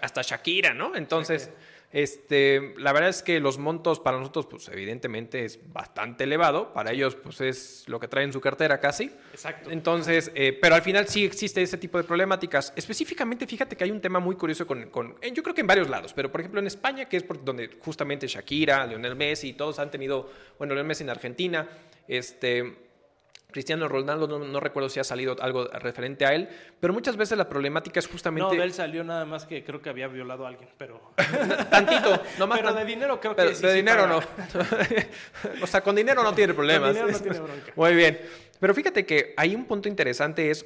Hasta Shakira, ¿no? Entonces... Este, la verdad es que los montos para nosotros, pues evidentemente es bastante elevado. Para ellos, pues es lo que traen en su cartera casi. Exacto. Entonces, eh, pero al final sí existe ese tipo de problemáticas. Específicamente, fíjate que hay un tema muy curioso con, con yo creo que en varios lados, pero por ejemplo en España, que es por donde justamente Shakira, Lionel Messi, todos han tenido, bueno, Lionel Messi en Argentina, este Cristiano Ronaldo, no, recuerdo si ha salido algo referente a él, pero muchas veces la problemática es justamente... No, de él salió nada más que creo que había violado a alguien, pero... Tantito, no más. Pero de dinero creo que sí, De dinero no. o sea, con dinero no tiene problemas. Con dinero no tiene bronca. Muy bien. Pero fíjate que hay un punto interesante es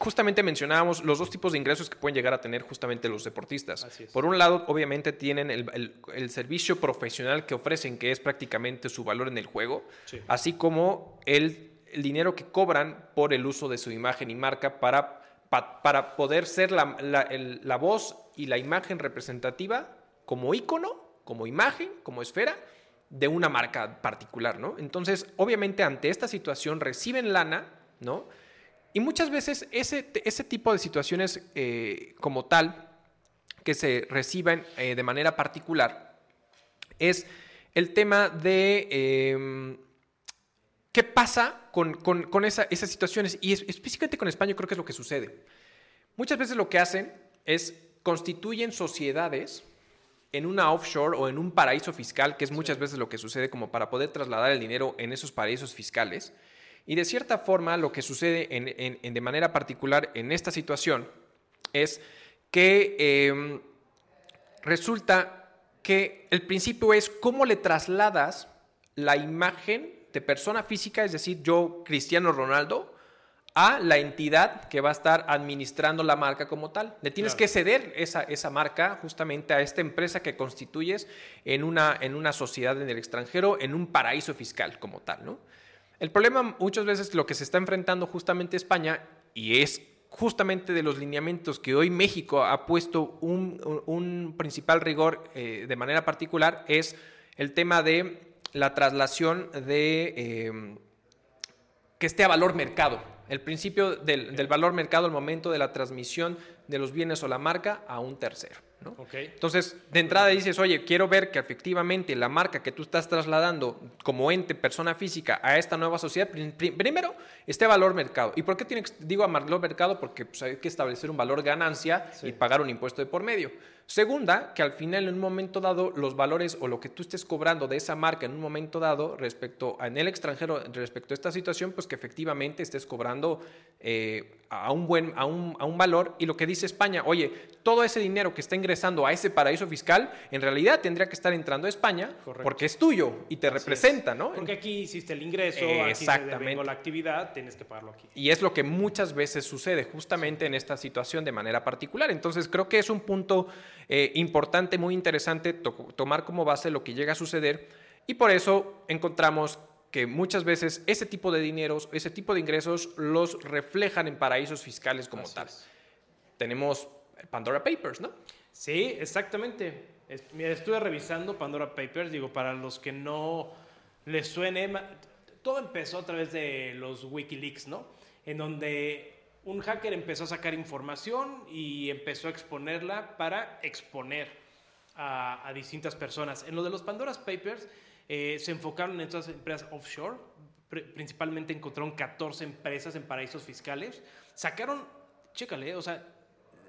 justamente mencionábamos los dos tipos de ingresos que pueden llegar a tener justamente los deportistas. Por un lado, obviamente tienen el, servicio profesional que ofrecen, que es prácticamente su valor en el juego, así como el el dinero que cobran por el uso de su imagen y marca para, para poder ser la, la, voz y la imagen representativa como ícono, como imagen, como esfera de una marca particular, ¿no? Entonces, obviamente ante esta situación reciben lana ¿no? Y muchas veces ese, ese tipo de situaciones eh, como tal, que se reciben eh, de manera particular, es el tema de em, qué pasa con, esas situaciones. Y específicamente con España creo que es lo que sucede. Muchas veces lo que hacen es constituyen sociedades en una offshore o en un paraíso fiscal, que es muchas veces lo que sucede como para poder trasladar el dinero en esos paraísos fiscales. Y de cierta forma lo que sucede en, de manera particular en esta situación es que em, resulta que el principio es cómo le trasladas la imagen de persona física, es decir, yo, Cristiano Ronaldo, a la entidad que va a estar administrando la marca como tal. Le tienes que ceder esa, esa marca justamente a esta empresa que constituyes en una, en una sociedad en el extranjero, en un paraíso fiscal como tal. ¿no? El problema muchas veces lo que se está enfrentando justamente España, y es justamente de los lineamientos que hoy México ha puesto un, principal rigor eh, de manera particular, es el tema de la traslación de eh, que esté a valor mercado el principio del, valor mercado al momento de la transmisión de los bienes o la marca a un tercero. Entonces, de entrada dices, oye, quiero ver que efectivamente la marca que tú estás trasladando como ente, persona física, a esta nueva sociedad, primero, esté a valor mercado. ¿Y por qué tiene, digo a valor mercado? Porque pues, hay que establecer un valor ganancia y pagar un impuesto de por medio. Segunda, que al final en un momento dado los valores o lo que tú estés cobrando de esa marca en un momento dado respecto a, en el extranjero, respecto a esta situación, pues que efectivamente estés cobrando eh, a, un buen, a un, a un valor. Y lo que dice España, oye, todo ese dinero que está ingresando a ese paraíso fiscal, en realidad tendría que estar entrando a España porque es tuyo y te representa, ¿no? Porque aquí hiciste el ingreso, Exactamente. aquí la actividad, tienes que pagarlo aquí. Y es lo que muchas veces sucede justamente en esta situación de manera particular. Entonces creo que es un punto eh, importante, muy interesante tomar como base lo que llega a suceder y por eso encontramos que muchas veces ese tipo de dineros, ese tipo de ingresos los reflejan en paraísos fiscales como tal. Tenemos Pandora Papers, ¿no? Sí, exactamente. Mira, estuve revisando Pandora Papers, digo, para los que no les suene, todo empezó a través de los Wikileaks, ¿no? En donde un hacker empezó a sacar información y empezó a exponerla para exponer a, distintas personas. En lo de los Pandora's Papers eh, se enfocaron en estas empresas offshore, principalmente encontraron 14 empresas en paraísos fiscales, sacaron, chécale, o sea,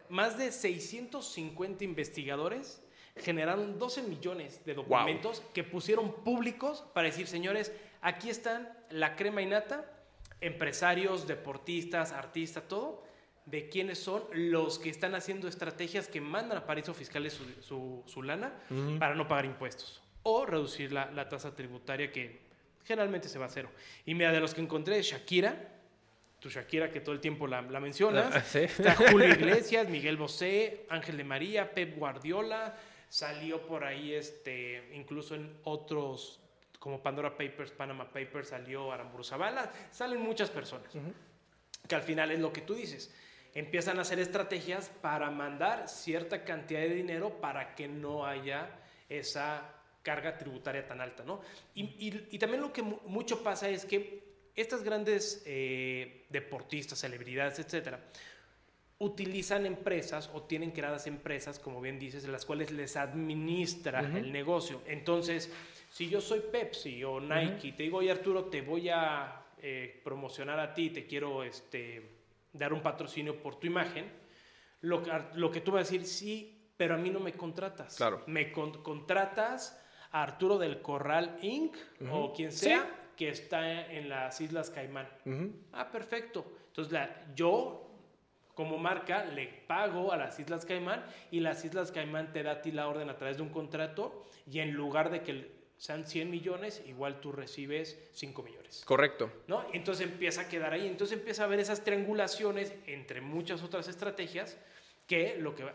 más de 650 investigadores generaron 12 millones de documentos que pusieron públicos para decir, señores, aquí están la crema innata empresarios, deportistas, artistas, todo, de quiénes son los que están haciendo estrategias que mandan a paraísos fiscales su, su, lana para no pagar impuestos o reducir la, la, tasa tributaria que generalmente se va a cero. Y mira, de los que encontré, Shakira, tu Shakira que todo el tiempo la, la mencionas, está Julio Iglesias, Miguel Bosé, Ángel de María, Pep Guardiola, salió por ahí este, incluso en otros como Pandora Papers, Panama Papers, salió Aramburu Zavala, salen muchas personas. Que al final es lo que tú dices. Empiezan a hacer estrategias para mandar cierta cantidad de dinero para que no haya esa carga tributaria tan alta, ¿no? Y, también lo que mucho pasa es que estas grandes eh, deportistas, celebridades, etcétera, utilizan empresas o tienen creadas empresas, como bien dices, en las cuales les administra el negocio. Entonces, si yo soy Pepsi o Nike y te digo, oye Arturo, te voy a eh, promocionar a ti, te quiero este, dar un patrocinio por tu imagen, lo, lo, que tú vas a decir, sí, pero a mí no me contratas. Claro. Me contratas a Arturo del Corral Inc. o quien sea que está en las Islas Caimán. Ah, perfecto. Entonces, la, yo como marca le pago a las Islas Caimán y las Islas Caimán te da a ti la orden a través de un contrato y en lugar de que sean 100 millones, igual tú recibes 5 millones. Correcto. ¿No? Entonces empieza a quedar ahí. Entonces empieza a ver esas triangulaciones entre muchas otras estrategias que lo que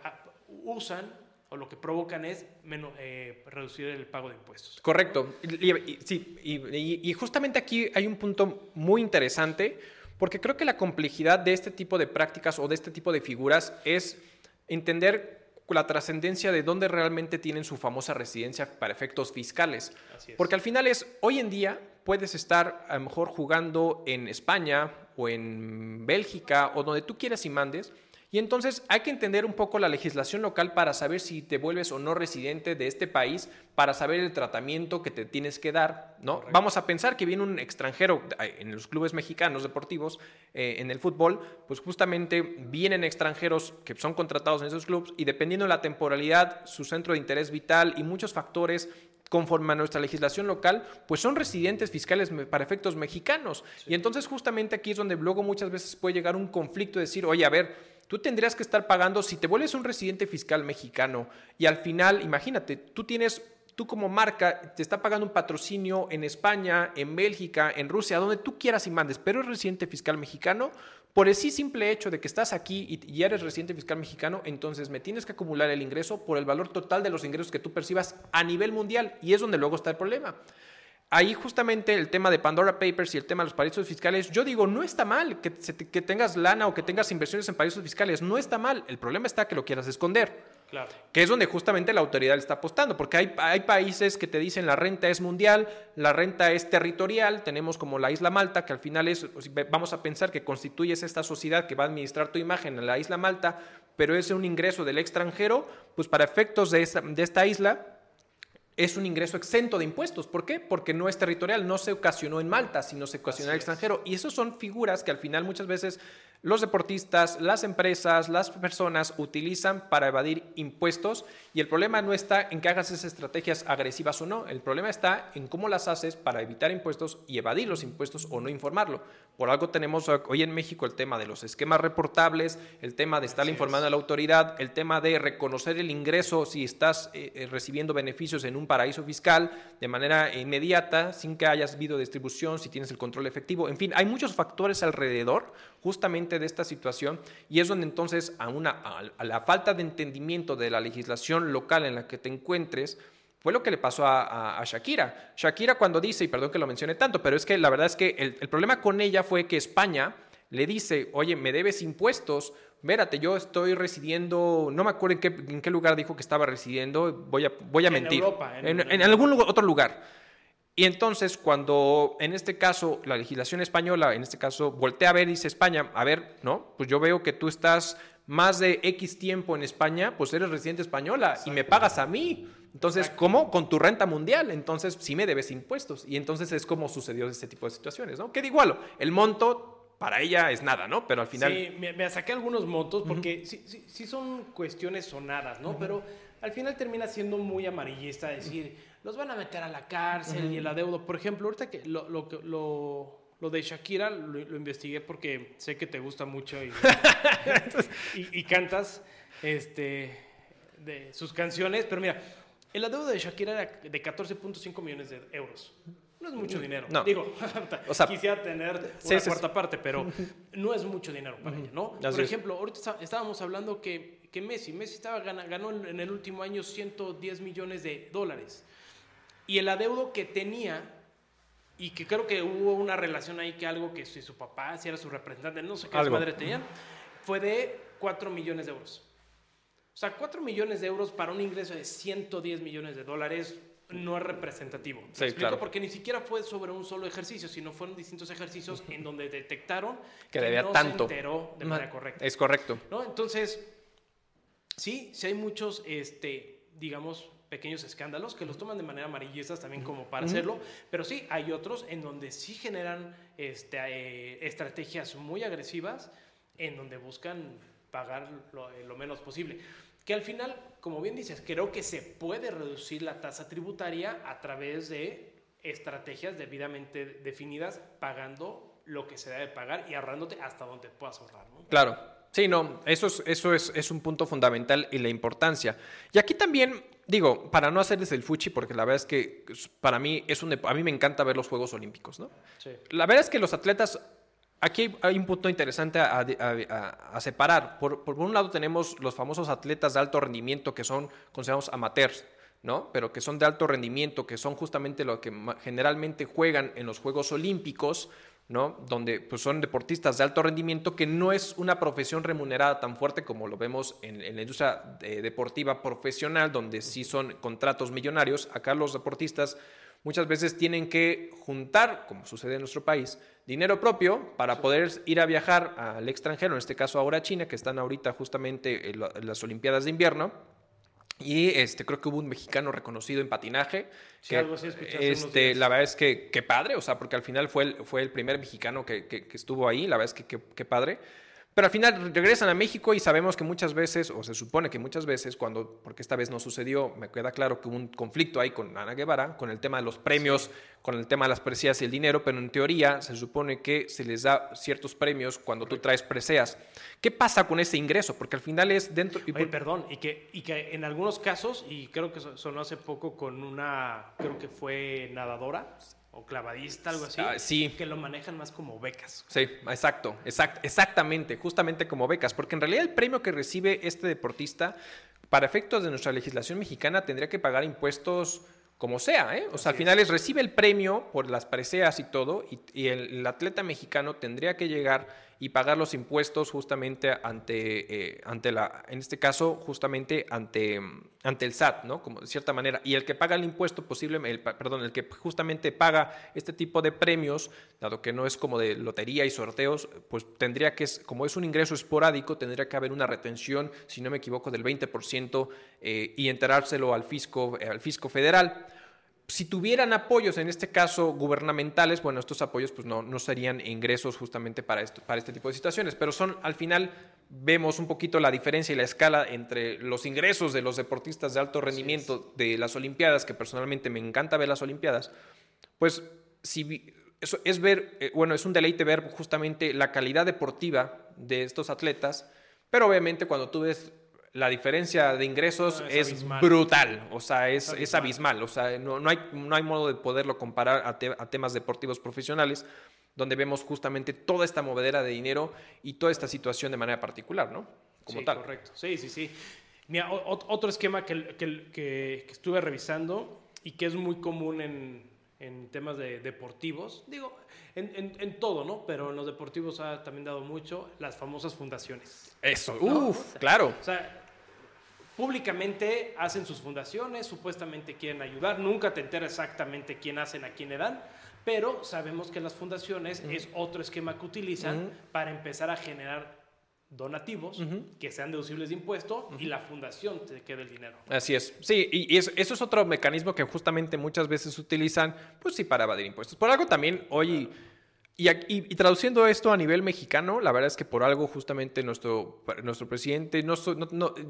usan o lo que provocan es menos, eh, reducir el pago de impuestos. Correcto. Y, sí, y, justamente aquí hay un punto muy interesante, porque creo que la complejidad de este tipo de prácticas o de este tipo de figuras es entender la trascendencia de dónde realmente tienen su famosa residencia para efectos fiscales. Porque al final es, hoy en día puedes estar a lo mejor jugando en España o en Bélgica o donde tú quieras y mandes, y entonces hay que entender un poco la legislación local para saber si te vuelves o no residente de este país, para saber el tratamiento que te tienes que dar, ¿no? Vamos a pensar que viene un extranjero en los clubes mexicanos deportivos, eh, en el fútbol, pues justamente vienen extranjeros que son contratados en esos clubes y dependiendo de la temporalidad, su centro de interés vital y muchos factores conforme a nuestra legislación local, pues son residentes fiscales para efectos mexicanos. Y entonces justamente aquí es donde luego muchas veces puede llegar un conflicto de decir, oye, a ver, tú tendrías que estar pagando, si te vuelves un residente fiscal mexicano y al final, imagínate, tú tienes, tú como marca, te está pagando un patrocinio en España, en Bélgica, en Rusia, donde tú quieras y mandes, pero eres residente fiscal mexicano, por el simple hecho de que estás aquí y eres residente fiscal mexicano, entonces me tienes que acumular el ingreso por el valor total de los ingresos que tú percibas a nivel mundial y es donde luego está el problema ahí justamente el tema de Pandora Papers y el tema de los paraísos fiscales, yo digo, no está mal que, que, tengas lana o que tengas inversiones en paraísos fiscales, no está mal. El problema está que lo quieras esconder. Claro. Que es donde justamente la autoridad le está apostando, porque hay, hay países que te dicen la renta es mundial, la renta es territorial, tenemos como la isla Malta, que al final es, vamos a pensar que constituyes esta sociedad que va a administrar tu imagen en la isla Malta, pero es un ingreso del extranjero, pues para efectos de de esta isla, es un ingreso exento de impuestos. ¿Por qué? Porque no es territorial, no se ocasionó en Malta, sino se ocasionó en el extranjero. Y esas son figuras que al final muchas veces los deportistas, las empresas, las personas utilizan para evadir impuestos y el problema no está en que hagas esas estrategias agresivas o no, el problema está en cómo las haces para evitar impuestos y evadir los impuestos o no informarlo. Por algo tenemos hoy en México el tema de los esquemas reportables, el tema de estar informando a la autoridad, el tema de reconocer el ingreso si estás eh, eh, recibiendo beneficios en un paraíso fiscal de manera inmediata, sin que hayas habido distribución, si tienes el control efectivo. En fin, hay muchos factores alrededor justamente de esta situación y es donde entonces a, una, a la falta de entendimiento de la legislación local en la que te encuentres, fue lo que le pasó a, Shakira. Shakira cuando dice, y perdón que lo mencione tanto, pero es que la verdad es que el, problema con ella fue que España le dice, oye, me debes impuestos, vérate, yo estoy residiendo, no me acuerdo en qué, en qué lugar dijo que estaba residiendo, voy a, voy a mentir. Europa, en, en, en algún otro lugar. Y entonces, cuando en este caso la legislación española, en este caso, voltea a ver y dice España, a ver, ¿no? Pues yo veo que tú estás más de X tiempo en España, pues eres residente española y me pagas a mí. Entonces, ¿cómo? Con tu renta mundial. Entonces, sí me debes impuestos. Y entonces es como sucedió este tipo de situaciones, ¿no? Que de igual, el monto para ella es nada, ¿no? Pero al final... Sí, me, saqué algunos montos porque sí, sí, sí, son cuestiones sonadas, ¿no? Pero al final termina siendo muy amarillista decir los van a meter a la cárcel y el adeudo. Por ejemplo, ahorita que lo, lo, lo, lo de Shakira lo, investigué porque sé que te gusta mucho y, y, cantas este, de sus canciones, pero mira, el adeudo de Shakira era de 14.5 millones de euros. No es mucho dinero. No. Digo, o sea, quisiera tener una cuarta parte, pero no es mucho dinero para ella, ¿no? Por ejemplo, ahorita estábamos hablando que, que Messi, Messi estaba, ganó en el último año 110 millones de dólares. Y el adeudo que tenía, y que creo que hubo una relación ahí que algo que si su papá, si era su representante, no sé qué su madre tenían, fue de 4 millones de euros. O sea, 4 millones de euros para un ingreso de 110 millones de dólares no es representativo. sí, explico? Porque ni siquiera fue sobre un solo ejercicio, sino fueron distintos ejercicios en donde detectaron que, debía no tanto. se enteró de manera correcta. Es correcto. ¿No? Entonces, sí, sí hay muchos, este, digamos, pequeños escándalos que los toman de manera amarillista también como para hacerlo, pero sí, hay otros en donde sí generan este, eh, estrategias muy agresivas en donde buscan pagar lo, eh, lo, menos posible. Que al final, como bien dices, creo que se puede reducir la tasa tributaria a través de estrategias debidamente definidas, pagando lo que se debe pagar y ahorrándote hasta donde puedas ahorrar. ¿no? Claro, Sí, no, eso es, eso es, es, un punto fundamental y la importancia. Y aquí también, digo, para no hacerles el fuchi, porque la verdad es que para mí es un, a mí me encanta ver los Juegos Olímpicos, ¿no? Sí. La verdad es que los atletas, aquí hay un punto interesante a, separar. Por, por, un lado tenemos los famosos atletas de alto rendimiento que son considerados amateurs, ¿no? Pero que son de alto rendimiento, que son justamente lo que generalmente juegan en los Juegos Olímpicos ¿no? Donde pues, son deportistas de alto rendimiento, que no es una profesión remunerada tan fuerte como lo vemos en, la industria eh, deportiva profesional, donde sí son contratos millonarios. Acá los deportistas muchas veces tienen que juntar, como sucede en nuestro país, dinero propio para poder ir a viajar al extranjero, en este caso ahora a China, que están ahorita justamente en las Olimpiadas de invierno y este, creo que hubo un mexicano reconocido en patinaje. que, algo así este, La verdad es que qué padre, o sea, porque al final fue el, fue el primer mexicano que, que, estuvo ahí, la verdad es que qué padre. Pero al final regresan a México y sabemos que muchas veces, o se supone que muchas veces, cuando, porque esta vez no sucedió, me queda claro que hubo un conflicto ahí con Ana Guevara, con el tema de los premios, con el tema de las preseas y el dinero, pero en teoría se supone que se les da ciertos premios cuando tú traes preseas. ¿Qué pasa con ese ingreso? Porque al final es dentro... Y perdón, y que, y que en algunos casos, y creo que sonó hace poco con una, creo que fue nadadora, o clavadista, algo así. Ah, sí. Que lo manejan más como becas. Sí, exacto, exact, exactamente, justamente como becas, porque en realidad el premio que recibe este deportista, para efectos de nuestra legislación mexicana, tendría que pagar impuestos como sea, ¿eh? O sea, al final es, recibe el premio por las preseas y todo, y, el, atleta mexicano tendría que llegar y pagar los impuestos justamente ante, eh, ante la, en este caso, justamente ante, ante el SAT, ¿no? Como de cierta manera. Y el que paga el impuesto posiblemente, perdón, el que justamente paga este tipo de premios, dado que no es como de lotería y sorteos, pues tendría que, como es un ingreso esporádico, tendría que haber una retención, si no me equivoco, del 20% eh, y enterárselo al fisco, al fisco federal si tuvieran apoyos, en este caso gubernamentales, bueno, estos apoyos pues no, no serían ingresos justamente para, esto, para este tipo de situaciones, pero son al final vemos un poquito la diferencia y la escala entre los ingresos de los deportistas de alto rendimiento de las Olimpiadas, que personalmente me encanta ver las Olimpiadas, pues si eso es ver, eh, bueno, es un deleite ver justamente la calidad deportiva de estos atletas, pero obviamente cuando tú ves la diferencia de ingresos es, brutal, o sea, es, abismal, o sea, no, hay, no hay modo de poderlo comparar a, temas deportivos profesionales, donde vemos justamente toda esta movedera de dinero y toda esta situación de manera particular, ¿no? Como sí, correcto. Sí, sí, sí. Mira, otro esquema que, que, estuve revisando y que es muy común en, temas de deportivos, digo, en, en, todo, ¿no? Pero en los deportivos ha también dado mucho las famosas fundaciones. Eso, uff, claro. O sea, públicamente hacen sus fundaciones, supuestamente quieren ayudar, nunca te enteras exactamente quién hacen, a quién le dan, pero sabemos que las fundaciones es otro esquema que utilizan para empezar a generar donativos que sean deducibles de impuesto y la fundación te quede el dinero. Así es. Sí, y eso, es otro mecanismo que justamente muchas veces utilizan, pues sí, para evadir impuestos. Por algo también hoy... Y, traduciendo esto a nivel mexicano, la verdad es que por algo justamente nuestro, nuestro presidente, no,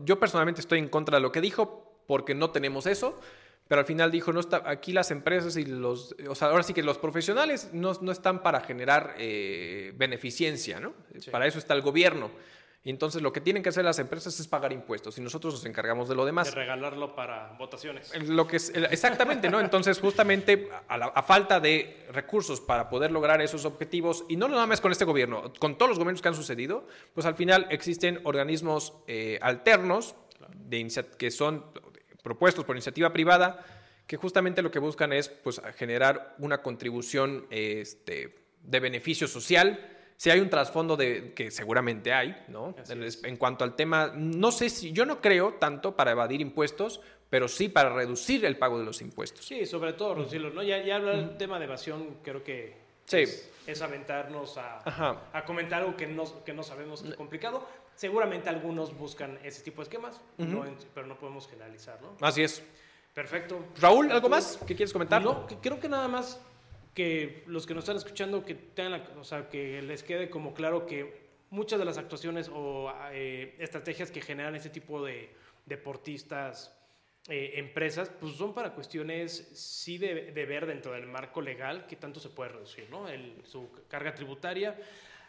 yo personalmente estoy en contra de lo que dijo porque no tenemos eso, pero al final dijo, no está, aquí las empresas y los, o sea, ahora sí que los profesionales no, están para generar eh, beneficencia, ¿no? Para eso está el gobierno. Y entonces lo que tienen que hacer las empresas es pagar impuestos y nosotros nos encargamos de lo demás. De regalarlo para votaciones. Lo que es, exactamente, ¿no? Entonces justamente a, falta de recursos para poder lograr esos objetivos, y no nada más con este gobierno, con todos los gobiernos que han sucedido, pues al final existen organismos eh, alternos de que son propuestos por iniciativa privada que justamente lo que buscan es pues, generar una contribución este, de beneficio social si hay un trasfondo de que seguramente hay, ¿no? En, cuanto al tema, no sé si yo no creo tanto para evadir impuestos, pero sí para reducir el pago de los impuestos. Sí, sobre todo reducirlo, ¿no? Ya, ya hablar del tema de evasión, creo que sí. es, aventarnos a, a, comentar algo que no, que no sabemos que es complicado. Seguramente algunos buscan ese tipo de esquemas, pero no podemos generalizar, ¿no? Así es. Perfecto. Raúl, ¿algo más que quieres comentar? No, creo que nada más que los que nos están escuchando, que, tengan o sea, que les quede como claro que muchas de las actuaciones o eh, estrategias que generan este tipo de deportistas, eh, empresas, pues son para cuestiones sí de, ver dentro del marco legal que tanto se puede reducir, ¿no? El, su carga tributaria.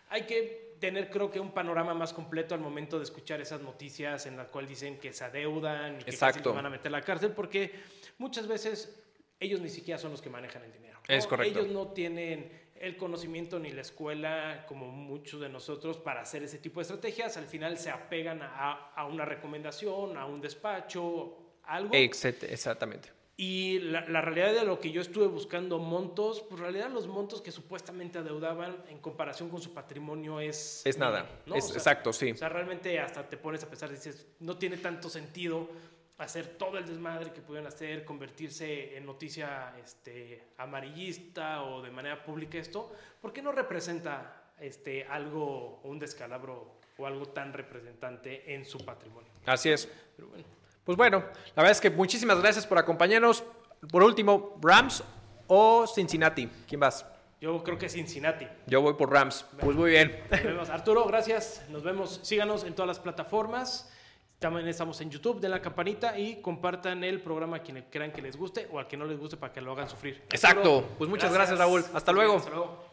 Hay que tener, creo que, un panorama más completo al momento de escuchar esas noticias en las cuales dicen que se adeudan y que se van a meter a la cárcel, porque muchas veces ellos ni siquiera son los que manejan el dinero. Es correcto. Ellos no tienen el conocimiento ni la escuela, como muchos de nosotros, para hacer ese tipo de estrategias. Al final se apegan a, una recomendación, a un despacho, algo. Exactamente. Y la, realidad de lo que yo estuve buscando montos, pues en realidad los montos que supuestamente adeudaban en comparación con su patrimonio es... Es nada, es, exacto, sí. O sea, realmente hasta te pones a pensar, dices, no tiene tanto sentido hacer todo el desmadre que pudieron hacer, convertirse en noticia este, amarillista o de manera pública esto, ¿por qué no representa este, algo, un descalabro o algo tan representante en su patrimonio? Así es. Pero bueno. Pues bueno, la verdad es que muchísimas gracias por acompañarnos. Por último, Rams o Cincinnati. ¿Quién vas? Yo creo que Cincinnati. Yo voy por Rams. Pues muy bien. Nos vemos. Arturo, gracias. Nos vemos. Síganos en todas las plataformas. También estamos en YouTube, den la campanita y compartan el programa a quienes crean que les guste o a quien no les guste para que lo hagan sufrir. Exacto. pues muchas gracias, Raúl. Hasta luego. Hasta luego.